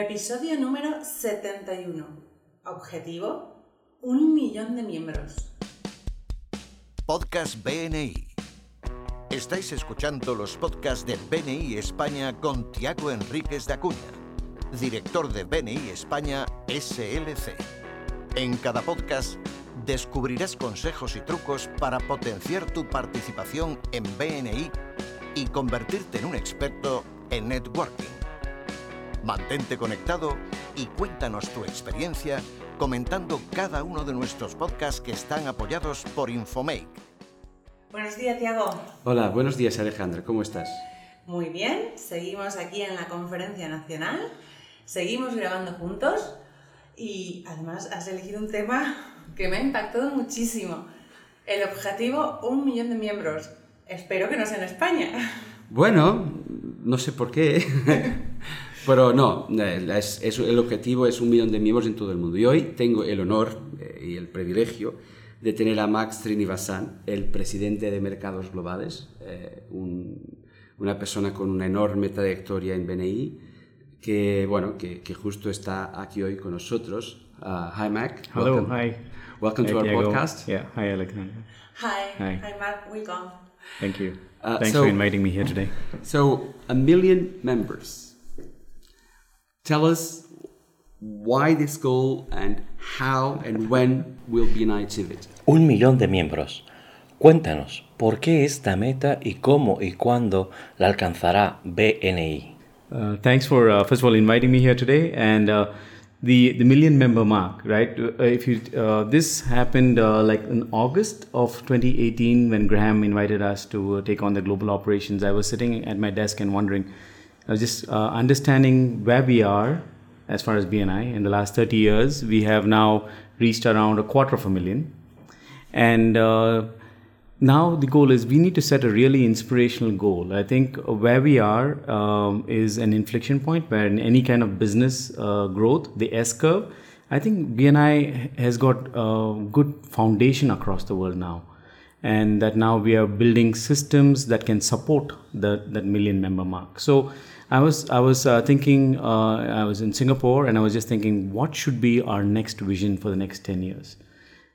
Episodio número 71. Objetivo, un millón de miembros. Podcast BNI. Estáis escuchando los podcasts de BNI España con Tiago Enríquez de Acuña, director de BNI España SLC. En cada podcast descubrirás consejos y trucos para potenciar tu participación en BNI y convertirte en un experto en networking. Mantente conectado y cuéntanos tu experiencia comentando cada uno de nuestros podcasts que están apoyados por Infomake. Buenos días, Tiago. Hola, buenos días Alejandra, ¿cómo estás? Muy bien, seguimos aquí en la conferencia nacional, seguimos grabando juntos y además has elegido un tema que me ha impactado muchísimo. El objetivo, un millón de miembros. Espero que no sea en España. Bueno, no sé por qué, pero no, es, es- el objetivo es un millón de miembros en todo el mundo. Y hoy tengo el honor eh, y el privilegio de tener a Max Srinivasan, el presidente de Mercados Globales, eh, un- una persona con una enorme trayectoria en BNI, que, bueno, que, que justo está aquí hoy con nosotros. Ah, hi, Mac. Hello, Welcome. hi. Welcome Hi, to our Diego. podcast. Yeah, hi Alexander. Hi, Hi. hi Mark, welcome. Thank you. Uh, Thanks so- for inviting me here today. So, a million members. Tell us why this goal and how and when will BNI achieve it. Un millón de miembros. Cuéntanos, ¿por qué esta meta y cómo y cuándo la alcanzará BNI? Uh, thanks for uh, first of all inviting me here today and uh, the the million member mark, right? Uh, if you uh, this happened uh, like in August of 2018 when Graham invited us to uh, take on the global operations. I was sitting at my desk and wondering, Just uh, understanding where we are as far as BNI in the last 30 years. We have now reached around a quarter of a million. And uh, now the goal is we need to set a really inspirational goal. I think where we are um, is an inflection point where in any kind of business uh, growth, the S curve, I think BNI has got a good foundation across the world now. And that now we are building systems that can support the, that million member mark. So I was I was uh, thinking uh, I was in Singapore and I was just thinking what should be our next vision for the next 10 years?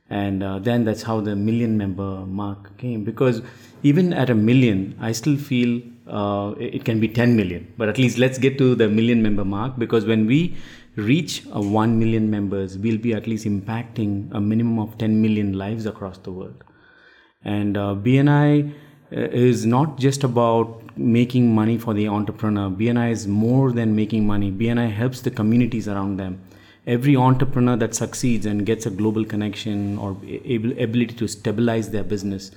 And uh, then that's how the million member mark came because even at a million i still feel uh, it can be 10 million but at least let's get to the million member mark because when we reach a 1 million members we'll be at least impacting a minimum of 10 million lives across the world. And uh, BNI uh, is not just about making money for the entrepreneur. BNI is more than making money. BNI helps the communities around them. Every entrepreneur that succeeds and gets a global connection or able, ability to stabilize their business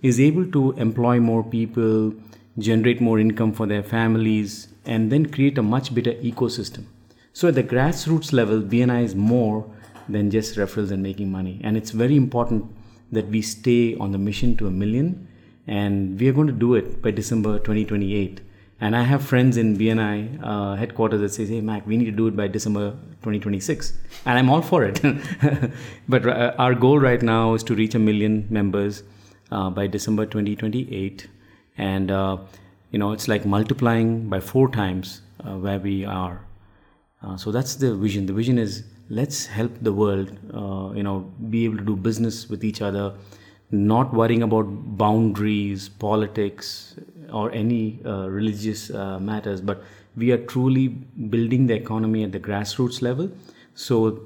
is able to employ more people, generate more income for their families, and then create a much better ecosystem. So at the grassroots level, BNI is more than just referrals and making money. And it's very important that we stay on the mission to a million. And we are going to do it by December 2028. And I have friends in BNI uh, headquarters that say, hey, Mac, we need to do it by December 2026. And I'm all for it. but uh, our goal right now is to reach a million members uh, by December 2028. And, uh, you know, it's like multiplying by four times uh, where we are. Uh, so that's the vision. The vision is let's help the world, you know, be able to do business with each other, not worrying about boundaries, politics, or any uh, religious uh, matters, but we are truly building the economy at the grassroots level. So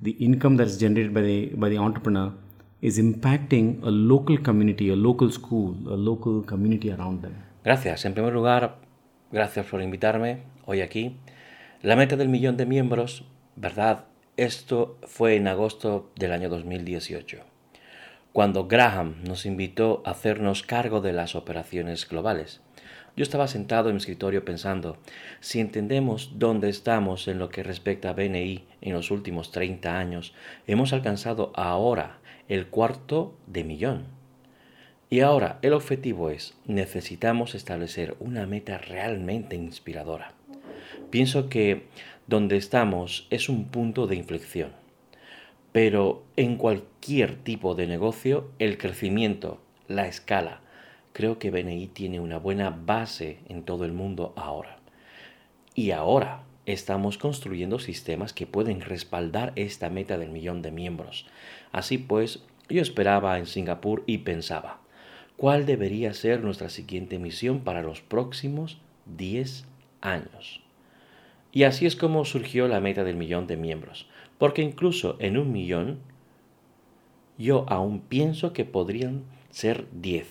the income that is generated by the by the entrepreneur is impacting a local community, a local school, a local community around them. Gracias. En primer lugar, gracias por invitarme hoy aquí. La meta del millón de miembros, ¿verdad? Esto fue en agosto del año 2018, cuando Graham nos invitó a hacernos cargo de las operaciones globales. Yo estaba sentado en mi escritorio pensando, si entendemos dónde estamos en lo que respecta a BNI en los últimos 30 años, hemos alcanzado ahora el cuarto de millón. Y ahora el objetivo es, necesitamos establecer una meta realmente inspiradora. Pienso que donde estamos es un punto de inflexión. Pero en cualquier tipo de negocio, el crecimiento, la escala, creo que BNI tiene una buena base en todo el mundo ahora. Y ahora estamos construyendo sistemas que pueden respaldar esta meta del millón de miembros. Así pues, yo esperaba en Singapur y pensaba, ¿cuál debería ser nuestra siguiente misión para los próximos 10 años? Y así es como surgió la meta del millón de miembros, porque incluso en un millón, yo aún pienso que podrían ser 10,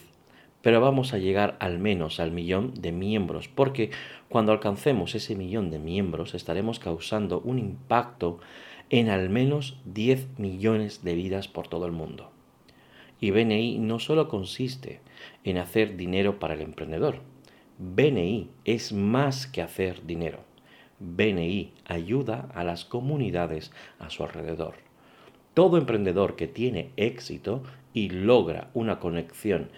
pero vamos a llegar al menos al millón de miembros, porque cuando alcancemos ese millón de miembros estaremos causando un impacto en al menos 10 millones de vidas por todo el mundo. Y BNI no solo consiste en hacer dinero para el emprendedor, BNI es más que hacer dinero BNI ayuda a las comunidades a su alrededor. Todo emprendedor que tiene éxito y logra una conexión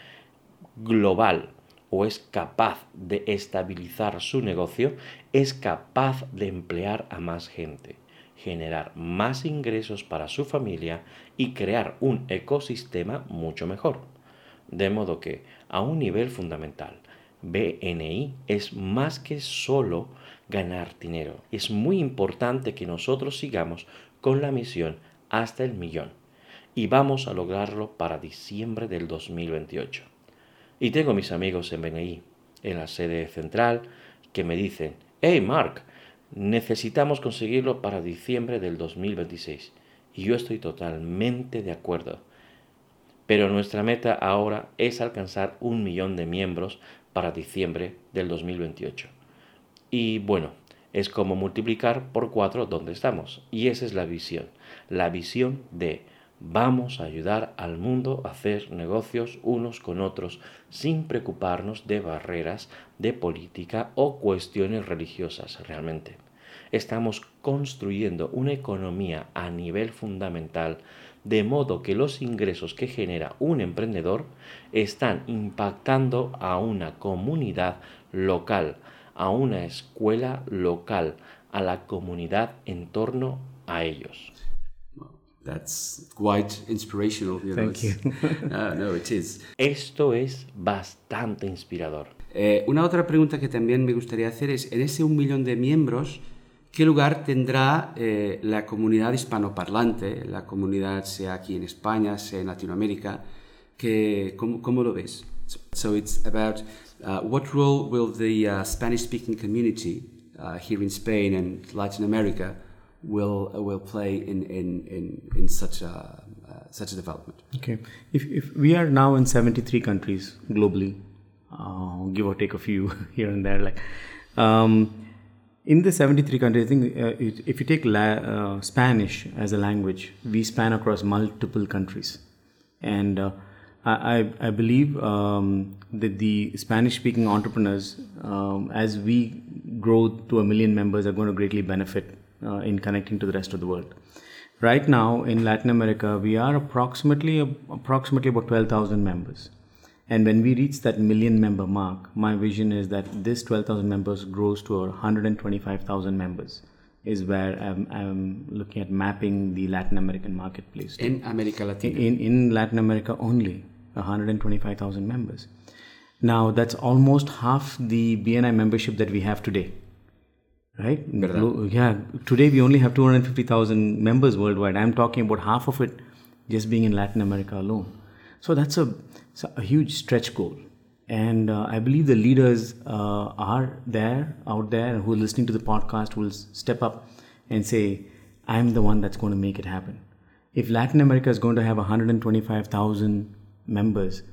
global o es capaz de estabilizar su negocio, es capaz de emplear a más gente, generar más ingresos para su familia y crear un ecosistema mucho mejor. De modo que, a un nivel fundamental, BNI es más que solo ganar dinero. Es muy importante que nosotros sigamos con la misión hasta el millón y vamos a lograrlo para diciembre del 2028. Y tengo mis amigos en BNI, en la sede central, que me dicen, hey Mark, necesitamos conseguirlo para diciembre del 2026. Y yo estoy totalmente de acuerdo. Pero nuestra meta ahora es alcanzar un millón de miembros para diciembre del 2028. Y bueno, es como multiplicar por cuatro donde estamos. Y esa es la visión. La visión de vamos a ayudar al mundo a hacer negocios unos con otros sin preocuparnos de barreras de política o cuestiones religiosas realmente. Estamos construyendo una economía a nivel fundamental de modo que los ingresos que genera un emprendedor están impactando a una comunidad local, a una escuela local, a la comunidad en torno a ellos. That's quite inspirational. You Thank you. uh, no, it is. Esto es bastante inspirador. Eh, una otra pregunta que también me gustaría hacer es, en ese un millón de miembros, ¿qué lugar tendrá eh, la comunidad hispanoparlante, la comunidad sea aquí en España, sea en Latinoamérica? Que, ¿cómo, ¿Cómo lo ves? So, it's about uh, what role will the uh, Spanish-speaking community uh, here in Spain and Latin America will uh, will play in in in, in such a uh, such a development? Okay. If, if we are now in 73 countries globally, uh, give or take a few here and there, like um, in the 73 countries, I think uh, it, if you take la- uh, Spanish as a language, we span across multiple countries. And uh, I, I I believe um, that the Spanish speaking entrepreneurs, um, as we grow to a million members, are going to greatly benefit uh, in connecting to the rest of the world. Right now in Latin America, we are approximately approximately about 12,000 members. And when we reach that million member mark, my vision is that this 12,000 members grows to 125,000 members. Is where I'm, I'm looking at mapping the Latin American marketplace. to. In America Latina. in, in Latin America only, 125,000 members. Now that's almost half the BNI membership that we have today. Right? Yeah. Today we only have 250,000 members worldwide. I'm talking about half of it just being in Latin America alone. So that's a, a huge stretch goal. And uh, I believe the leaders uh, are there, out there, who are listening to the podcast will step up and say, I'm the one that's going to make it happen. If Latin America is going to have 125,000 members,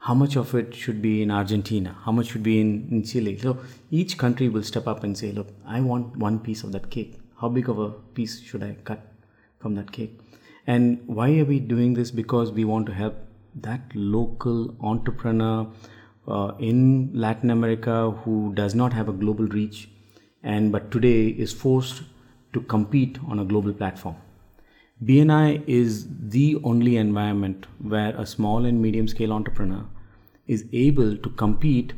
how much of it should be in Argentina? How much should be in, in Chile? So each country will step up and say, Look, I want one piece of that cake. How big of a piece should I cut from that cake? And why are we doing this? Because we want to help that local entrepreneur uh, in Latin America who does not have a global reach and but today is forced to compete on a global platform. BNI is the only environment where a small and medium scale entrepreneur is able to compete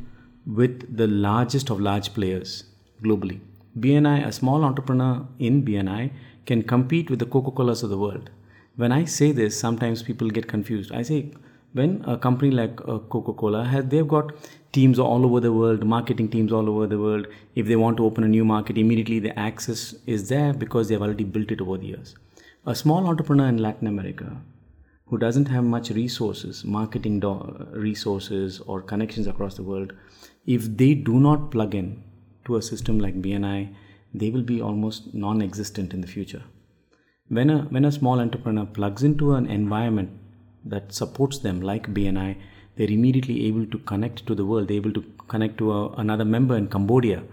with the largest of large players globally. BNI, a small entrepreneur in BNI, can compete with the Coca Colas of the world. When I say this, sometimes people get confused. I say when a company like uh, coca-cola has they've got teams all over the world marketing teams all over the world if they want to open a new market immediately the access is there because they've already built it over the years a small entrepreneur in latin america who doesn't have much resources marketing resources or connections across the world if they do not plug in to a system like bni they will be almost non-existent in the future. When a when a small entrepreneur plugs into an environment that supports them like bni they're immediately able to connect to the world. They're able to connect to a, another member in cambodia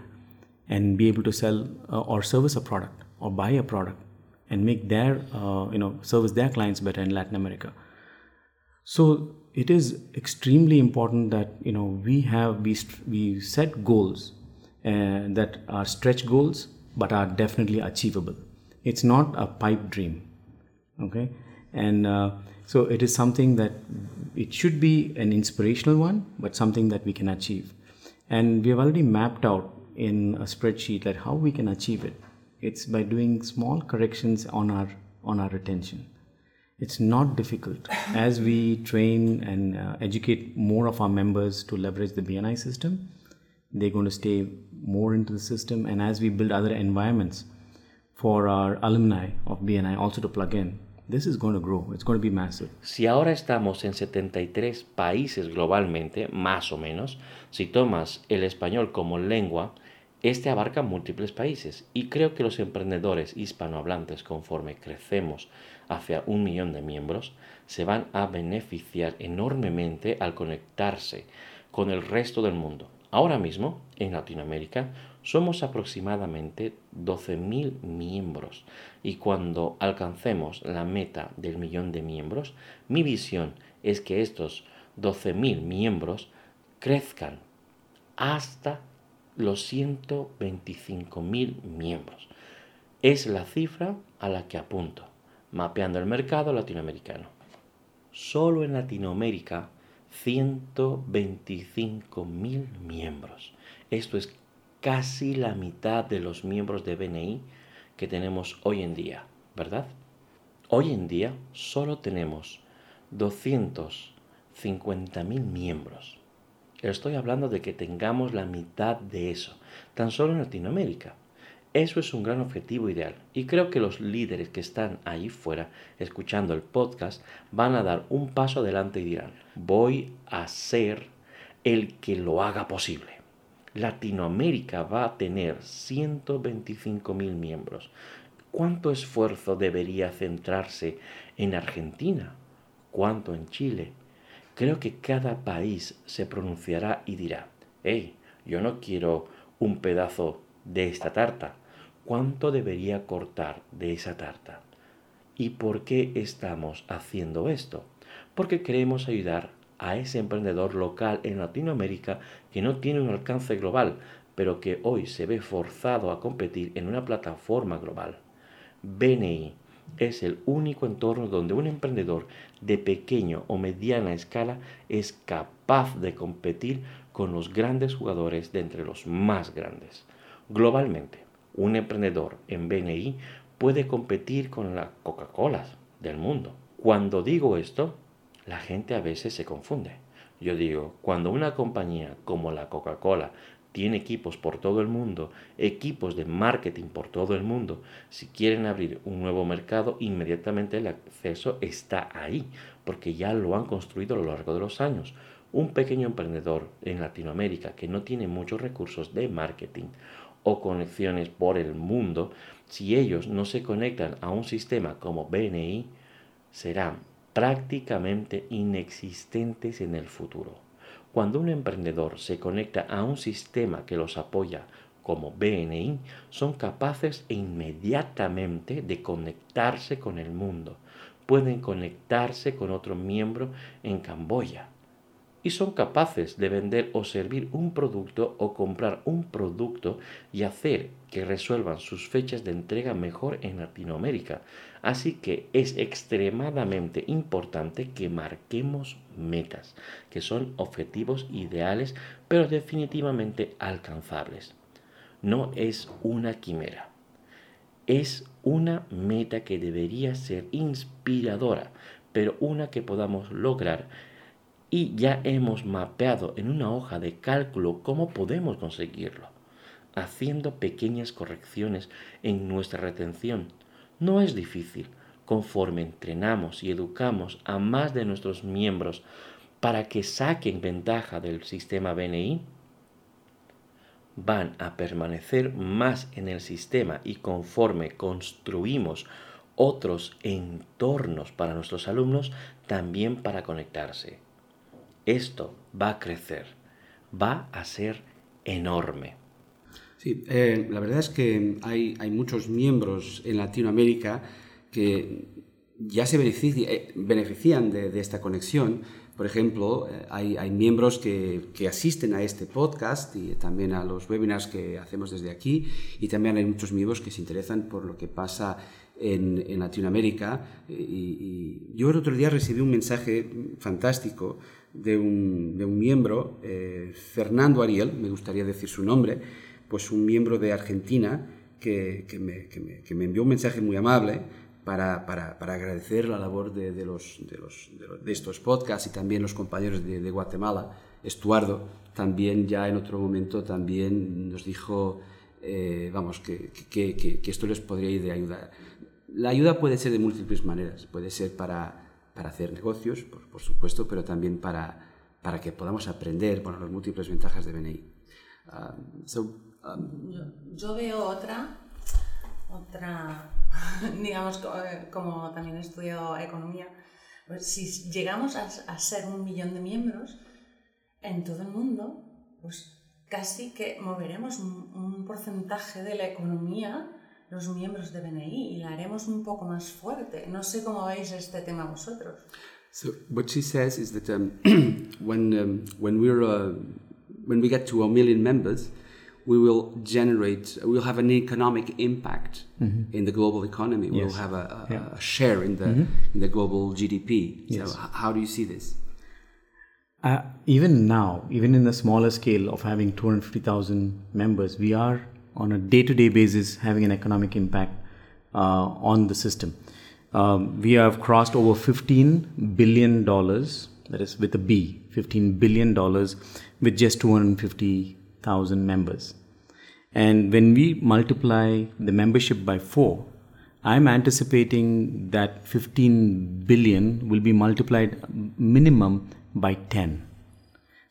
and be able to sell uh, or service a product or buy a product and make their uh, you know service their clients better in latin america. So it is extremely important that you know we have we, we set goals uh, that are stretch goals but are definitely achievable. It's not a pipe dream okay? And uh, so it is something that it should be an inspirational one but something that we can achieve. And we have already mapped out in a spreadsheet that how we can achieve it it's by doing small corrections on our on our retention. It's not difficult. As we train and uh, educate more of our members to leverage the bni system they're going to stay more into the system. And as we build other environments for our alumni of bni also to plug in this is going to grow. It's going to be massive. Si ahora estamos en 73 países globalmente, más o menos, si tomas el español como lengua, este abarca múltiples países y creo que los emprendedores hispanohablantes, conforme crecemos hacia un millón de miembros, se van a beneficiar enormemente al conectarse con el resto del mundo. Ahora mismo, en Latinoamérica, somos aproximadamente 12.000 miembros y cuando alcancemos la meta del millón de miembros, mi visión es que estos 12.000 miembros crezcan hasta los 125.000 miembros. Es la cifra a la que apunto, mapeando el mercado latinoamericano. Solo en Latinoamérica, 125.000 miembros. Esto es casi la mitad de los miembros de BNI que tenemos hoy en día, ¿verdad? Hoy en día solo tenemos 250.000 miembros. Estoy hablando de que tengamos la mitad de eso, tan solo en Latinoamérica. Eso es un gran objetivo ideal y creo que los líderes que están ahí fuera escuchando el podcast van a dar un paso adelante y dirán, voy a ser el que lo haga posible. Latinoamérica va a tener 125 mil miembros. ¿Cuánto esfuerzo debería centrarse en Argentina? ¿Cuánto en Chile? Creo que cada país se pronunciará y dirá, hey, yo no quiero un pedazo de esta tarta. ¿Cuánto debería cortar de esa tarta? ¿Y por qué estamos haciendo esto? Porque queremos ayudar a ese emprendedor local en Latinoamérica que no tiene un alcance global, pero que hoy se ve forzado a competir en una plataforma global. BNI es el único entorno donde un emprendedor de pequeño o mediana escala es capaz de competir con los grandes jugadores de entre los más grandes. Globalmente, un emprendedor en BNI puede competir con la Coca-Cola del mundo. Cuando digo esto, la gente a veces se confunde. Yo digo, cuando una compañía como la Coca-Cola tiene equipos por todo el mundo, equipos de marketing por todo el mundo, si quieren abrir un nuevo mercado, inmediatamente el acceso está ahí, porque ya lo han construido a lo largo de los años. Un pequeño emprendedor en Latinoamérica que no tiene muchos recursos de marketing o conexiones por el mundo, si ellos no se conectan a un sistema como BNI, serán prácticamente inexistentes en el futuro. Cuando un emprendedor se conecta a un sistema que los apoya como BNI, son capaces inmediatamente de conectarse con el mundo. Pueden conectarse con otro miembro en Camboya. Y son capaces de vender o servir un producto o comprar un producto y hacer que resuelvan sus fechas de entrega mejor en Latinoamérica. Así que es extremadamente importante que marquemos metas, que son objetivos ideales, pero definitivamente alcanzables. No es una quimera. Es una meta que debería ser inspiradora, pero una que podamos lograr y ya hemos mapeado en una hoja de cálculo cómo podemos conseguirlo, haciendo pequeñas correcciones en nuestra retención. No es difícil, conforme entrenamos y educamos a más de nuestros miembros para que saquen ventaja del sistema BNI, van a permanecer más en el sistema y conforme construimos otros entornos para nuestros alumnos, también para conectarse. Esto va a crecer, va a ser enorme. Sí, eh, la verdad es que hay, hay, muchos miembros en Latinoamérica que ya se eh, benefician de, de esta conexión por ejemplo, eh, hay, hay miembros que, que, asisten a este podcast y también a los webinars que hacemos desde aquí y también hay muchos miembros que se interesan por lo que pasa en, en Latinoamérica. Eh, y, yo el otro día recibí un mensaje fantástico de un, de un miembro, eh, Fernando Ariel, me gustaría decir su nombre, pues un miembro de Argentina que, que, me, que, me, envió un mensaje muy amable para, para, para agradecer la labor de, de, los, de, los, de, estos podcasts y también los compañeros de, Guatemala. Estuardo también ya en otro momento también nos dijo, eh, vamos, que, esto les podría ir de ayuda. La ayuda puede ser de múltiples maneras. Puede ser para, para hacer negocios, por, por, supuesto, pero también para, para que podamos aprender bueno, las múltiples ventajas de BNI. So, um, yo, yo veo otra, otra digamos, eh, como también estudio economía, pues si llegamos a, a, ser un millón de miembros en todo el mundo, pues casi que moveremos un, un porcentaje de la economía los miembros de BNI y la haremos un poco más fuerte. No sé cómo veis este tema vosotros. So what she says is that um, when um, when we're uh, when we get to a million members, we will generate, we'll have an economic impact mm-hmm. in the global economy. Yes. We'll have a, a, yeah. a share in the, mm-hmm. in the global GDP. Yes. So, how do you see this? Uh, even now, even in the smaller scale of having 250,000 members, we are on a day to day basis having an economic impact uh, on the system. Um, we have crossed over $15 billion, that is with a B, $15 billion with just 250,000 members. And when we multiply the membership by four, I'm anticipating that 15 billion will be multiplied minimum by 10.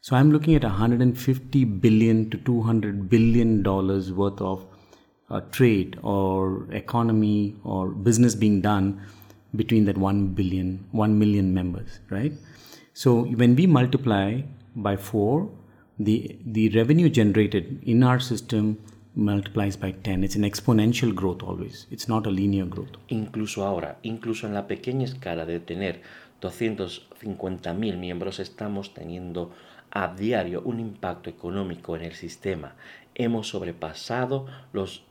So I'm looking at 150 billion to 200 billion dollars worth of uh, trade or economy or business being done between that 1 billion, 1 million members, right? So when we multiply by 4, the, the revenue generated in our system multiplies by 10. It's an exponential growth always. It's not a linear growth. Incluso ahora, incluso en la pequeña escala de tener 250.000 miembros, estamos teniendo a diario un impacto económico en el sistema. Hemos sobrepasado los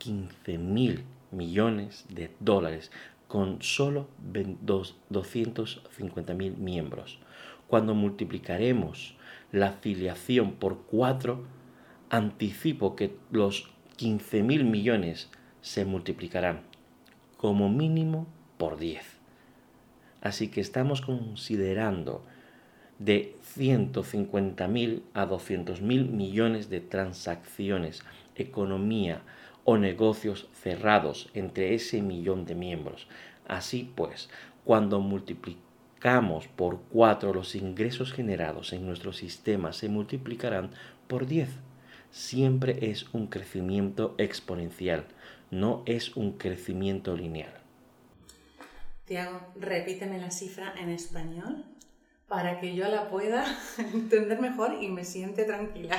15.000 millones de dólares con solo 250.000 miembros. Cuando multiplicaremos la afiliación por 4, anticipo que los 15 mil millones se multiplicarán como mínimo por 10. Así que estamos considerando de 150 mil a 200 mil millones de transacciones, economía o negocios cerrados entre ese millón de miembros. Así pues, cuando multiplicamos por 4 los ingresos generados en nuestro sistema se multiplicarán por 10 siempre es un crecimiento exponencial, no es un crecimiento lineal. Tiago, repíteme la cifra en español para que yo la pueda entender mejor y me siente tranquila.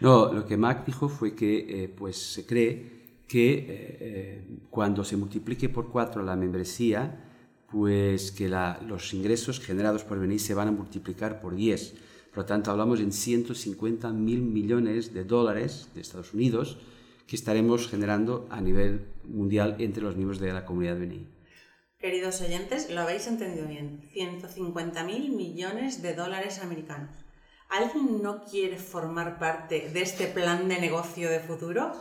No, lo que Mac dijo fue que eh, pues se cree que eh, eh, cuando se multiplique por cuatro la membresía, pues que los ingresos generados por venir se van a multiplicar por 10 por lo tanto, hablamos en 150 mil millones de dólares de Estados Unidos que estaremos generando a nivel mundial entre los miembros de la comunidad BNI. Queridos oyentes, lo habéis entendido bien. 150 mil millones de dólares americanos. ¿Alguien no quiere formar parte de este plan de negocio de futuro?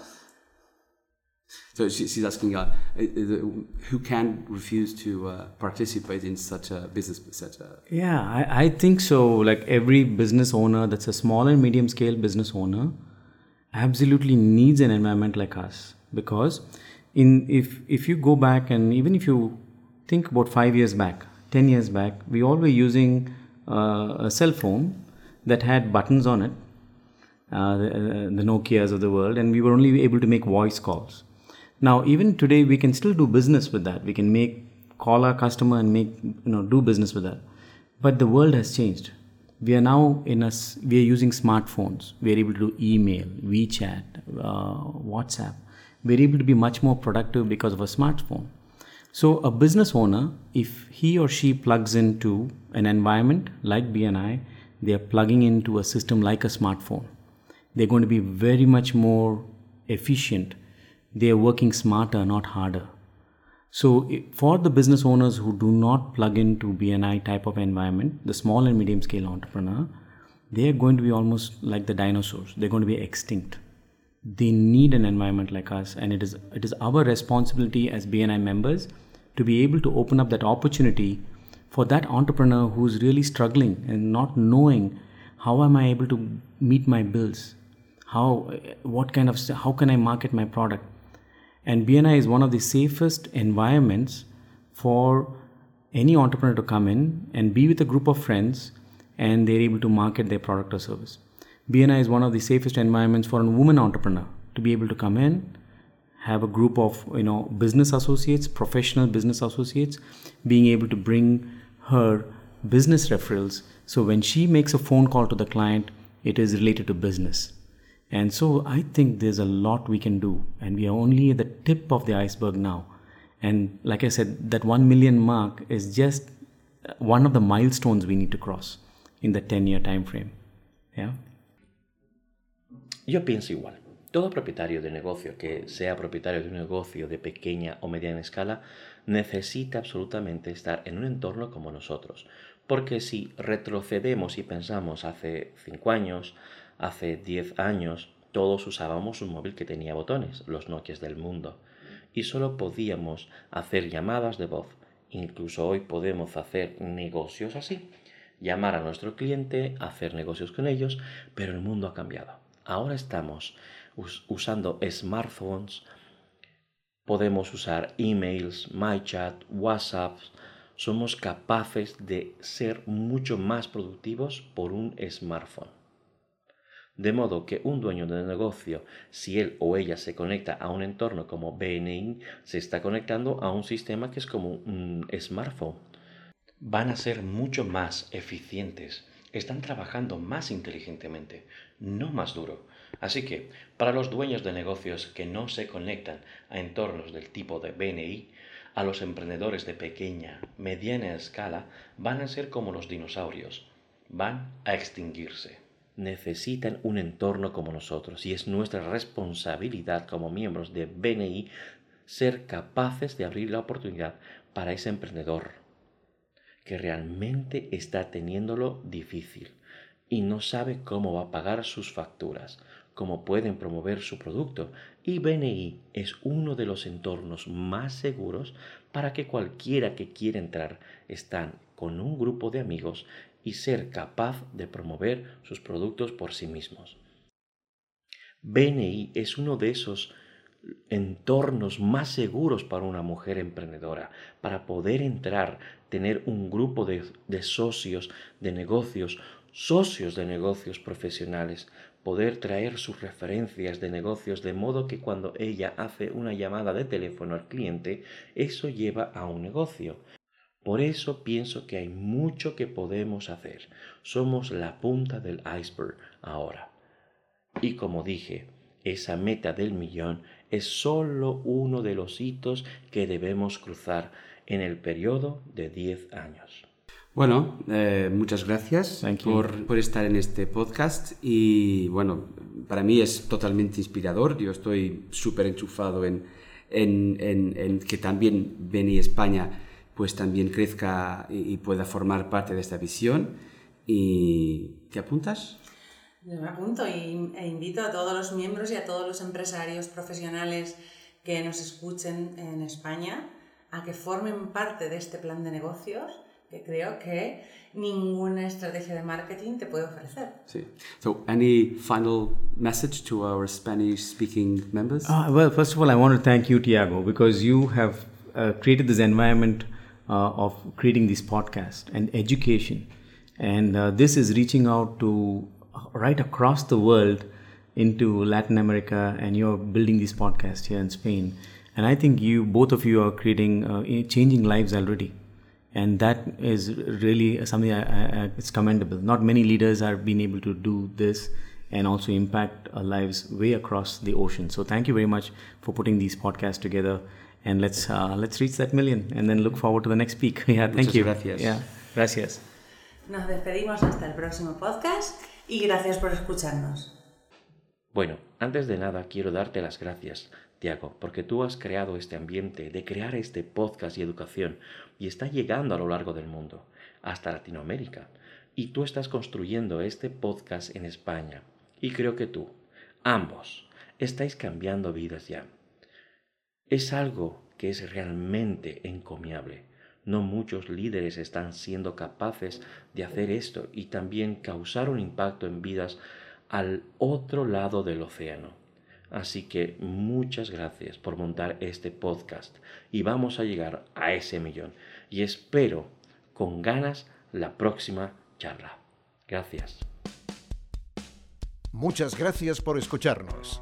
So she, she's asking uh, who can refuse to uh, participate in such a business, such a. Yeah, I, I think so. Like every business owner that's a small and medium scale business owner absolutely needs an environment like us because in if if you go back and even if you think about five years back, ten years back, we all were using uh, a cell phone that had buttons on it, uh, the, the Nokia's of the world, and we were only able to make voice calls now, even today, we can still do business with that. We can make call our customer and make you know do business with that. But the world has changed. We are now in a we are using smartphones. We are able to do email, WeChat, uh, WhatsApp. We are able to be much more productive because of a smartphone. So, a business owner, if he or she plugs into an environment like BNI, they are plugging into a system like a smartphone. They're going to be very much more efficient they are working smarter, not harder. So, for the business owners who do not plug into BNI type of environment, the small and medium scale entrepreneur, they are going to be almost like the dinosaurs. They're going to be extinct. They need an environment like us, and it is it is our responsibility as BNI members to be able to open up that opportunity for that entrepreneur who's really struggling and not knowing how am I able to meet my bills, how what kind of how can I market my product and BNI is one of the safest environments for any entrepreneur to come in and be with a group of friends and they're able to market their product or service. BNI is one of the safest environments for a woman entrepreneur to be able to come in, have a group of you know business associates, professional business associates, being able to bring her business referrals. So when she makes a phone call to the client, it is related to business. And so I think there's a lot we can do, and we are only at the tip of the iceberg now. And like I said, that 1 million mark is just uh, one of the milestones we need to cross in the 10 year time frame. Yeah? Yo pienso igual. Todo propietario de negocio que sea propietario de un negocio de pequeña o mediana escala necesita absolutamente estar en un entorno como nosotros. Porque si retrocedemos y pensamos hace 5 años, Hace 10 años todos usábamos un móvil que tenía botones, los Nokias del mundo, y solo podíamos hacer llamadas de voz. Incluso hoy podemos hacer negocios así, llamar a nuestro cliente, hacer negocios con ellos, pero el mundo ha cambiado. Ahora estamos usando smartphones, podemos usar emails, MyChat, WhatsApp, somos capaces de ser mucho más productivos por un smartphone. De modo que un dueño de negocio, si él o ella se conecta a un entorno como BNI, se está conectando a un sistema que es como un smartphone. Van a ser mucho más eficientes, están trabajando más inteligentemente, no más duro. Así que, para los dueños de negocios que no se conectan a entornos del tipo de BNI, a los emprendedores de pequeña, mediana escala van a ser como los dinosaurios, van a extinguirse necesitan un entorno como nosotros y es nuestra responsabilidad como miembros de BNI ser capaces de abrir la oportunidad para ese emprendedor que realmente está teniéndolo difícil y no sabe cómo va a pagar sus facturas, cómo pueden promover su producto. Y BNI es uno de los entornos más seguros para que cualquiera que quiera entrar están con un grupo de amigos y ser capaz de promover sus productos por sí mismos. BNI es uno de esos entornos más seguros para una mujer emprendedora, para poder entrar, tener un grupo de, socios de negocios, socios de negocios profesionales, poder traer sus referencias de negocios de modo que cuando ella hace una llamada de teléfono al cliente, eso lleva a un negocio. Por eso pienso que hay mucho que podemos hacer. Somos la punta del iceberg ahora. Y como dije, esa meta del millón es solo uno de los hitos que debemos cruzar en el periodo de 10 años. Bueno, eh, muchas gracias por, por, estar en este podcast y bueno, para mí es totalmente inspirador. Yo estoy súper enchufado en, en, en, en, que también Beni España pues también crezca y, pueda formar parte de esta visión. ¿Y te apuntas? Yo me apunto y, e invito a todos los miembros y a todos los empresarios profesionales que nos escuchen en España, a que formen parte de este plan de negocios que creo que ninguna estrategia de marketing te puede ofrecer. Sí. So, any final message to our Spanish-speaking members? Uh, well, first of all, I want to thank you, Tiago, because you have uh, created this environment of creating this podcast and education, and uh, this is reaching out to right across the world into Latin America, and you're building this podcast here in Spain. And I think you, both of you, are creating, uh, changing lives already and that is really something I, I, it's commendable. Not many leaders are being able to do this and also impact lives way across the ocean. So thank you very much for putting these podcasts together, and let's uh, let's reach that million, and then look forward to the next peak. yeah, thank Muchas you. Gracias. Yeah, gracias. Nos despedimos hasta el próximo podcast y gracias por escucharnos. Bueno, antes de nada quiero darte las gracias Tiago, porque tú has creado este ambiente de crear este podcast y educación y está llegando a lo largo del mundo, hasta Latinoamérica. Y tú estás construyendo este podcast en España. Y creo que tú, ambos, estáis cambiando vidas ya. Es algo que es realmente encomiable. No muchos líderes están siendo capaces de hacer esto y también causar un impacto en vidas al otro lado del océano. Así que muchas gracias por montar este podcast y vamos a llegar a ese millón. Y espero con ganas la próxima charla. Gracias. Muchas gracias por escucharnos.